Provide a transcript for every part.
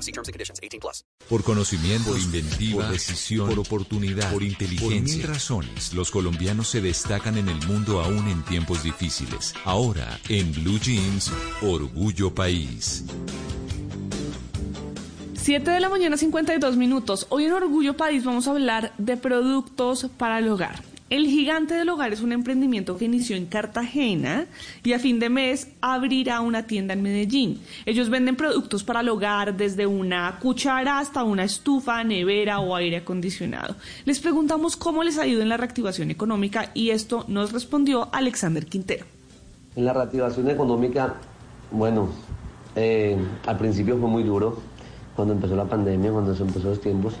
See terms and conditions. 18 plus. Por conocimiento, por inventiva, por decisión, por oportunidad, por inteligencia. Por mil razones, los colombianos se destacan en el mundo aún en tiempos difíciles. Ahora, en Blue Jeans, Orgullo País. 7 de la mañana, 52 minutos. Hoy en Orgullo País vamos a hablar de productos para el hogar. El Gigante del Hogar es un emprendimiento que inició en Cartagena y a fin de mes abrirá una tienda en Medellín. Ellos venden productos para el hogar desde una cuchara hasta una estufa, nevera o aire acondicionado. Les preguntamos cómo les ha ido en la reactivación económica y esto nos respondió Alexander Quintero. En la reactivación económica, bueno, eh, al principio fue muy duro cuando empezó la pandemia, cuando se empezó los tiempos,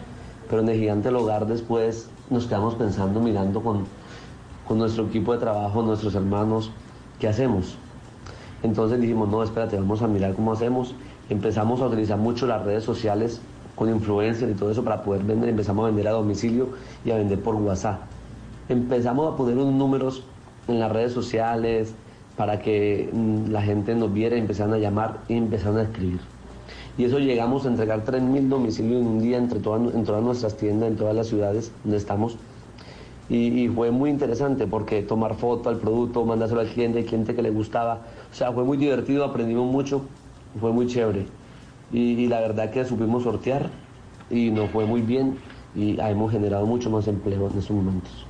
pero en el Gigante del Hogar después nos quedamos pensando, mirando con, con nuestro equipo de trabajo, nuestros hermanos, ¿qué hacemos? Entonces dijimos, no, espérate, vamos a mirar cómo hacemos. Empezamos a utilizar mucho las redes sociales con influencers y todo eso para poder vender. Empezamos a vender a domicilio y a vender por WhatsApp. Empezamos a poner unos números en las redes sociales para que mm, la gente nos viera y empezaran a llamar y empezaron a escribir. Y eso llegamos a entregar 3.000 domicilios en un día entre en todas nuestras tiendas, en todas las ciudades donde estamos. Y, y, fue muy interesante porque tomar foto al producto, mandárselo al cliente, al cliente que le gustaba. O sea, fue muy divertido, aprendimos mucho, fue muy chévere. Y, y la verdad que supimos sortear y nos fue muy bien y hemos generado mucho más empleo en estos momentos.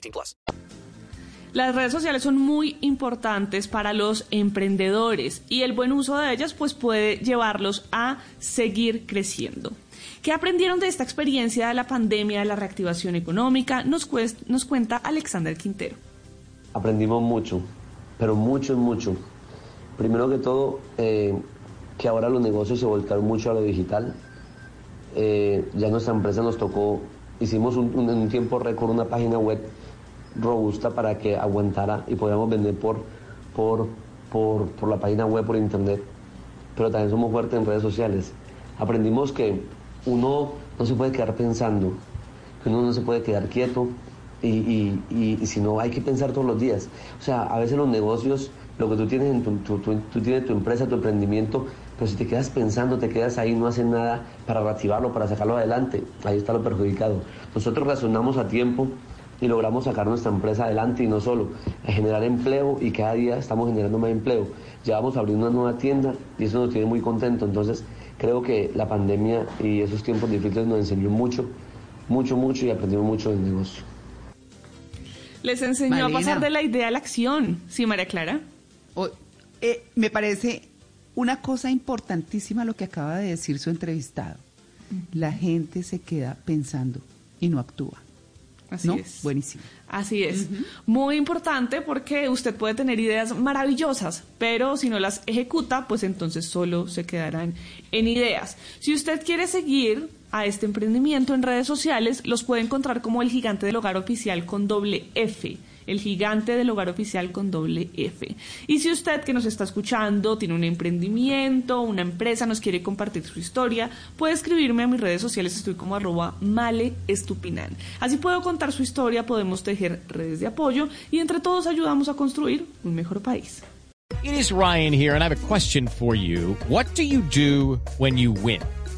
18 plus. Las redes sociales son muy importantes para los emprendedores y el buen uso de ellas pues puede llevarlos a seguir creciendo. ¿Qué aprendieron de esta experiencia de la pandemia, de la reactivación económica? Nos, nos cuenta Alexander Quintero. Aprendimos mucho, pero mucho, mucho. Primero que todo, eh, que ahora los negocios se volcaron mucho a lo digital. Eh, ya nuestra empresa nos tocó, hicimos un, en un tiempo récord una página web robusta para que aguantara y podamos vender por, por, por, por la página web, por internet. Pero también somos fuertes en redes sociales. Aprendimos que uno no se puede quedar pensando, que uno no se puede quedar quieto y, y, y, y si no hay que pensar todos los días. O sea, a veces los negocios, lo que tú tienes en tu, tu, tu, tú tienes tu empresa, tu emprendimiento, pero si te quedas pensando, te quedas ahí, no haces nada para reactivarlo, para sacarlo adelante, ahí está lo perjudicado. Nosotros razonamos a tiempo y logramos sacar nuestra empresa adelante y no solo, a generar empleo y cada día estamos generando más empleo. Ya vamos a abrir una nueva tienda y eso nos tiene muy contento. Entonces creo que la pandemia y esos tiempos difíciles nos enseñó mucho, mucho, mucho y aprendimos mucho del negocio. Les enseñó Malena. a pasar de la idea a la acción. ¿Sí, María Clara? Eh, me parece una cosa importantísima lo que acaba de decir su entrevistado. La gente se queda pensando y no actúa. Así ¿No? es. Buenísimo. Así es. Muy importante porque usted puede tener ideas maravillosas, pero si no las ejecuta, pues entonces solo se quedarán en ideas. Si usted quiere seguir a este emprendimiento en redes sociales, los puede encontrar como el gigante del hogar oficial con doble F. El gigante del hogar oficial con doble F. Y si usted que nos está escuchando tiene un emprendimiento, una empresa, nos quiere compartir su historia, puede escribirme a mis redes sociales, estoy como arroba maleestupinan. Así puedo contar su historia, podemos tejer redes de apoyo y entre todos ayudamos a construir un mejor país. It is Ryan here, and I have a question for you. What do you do when you win?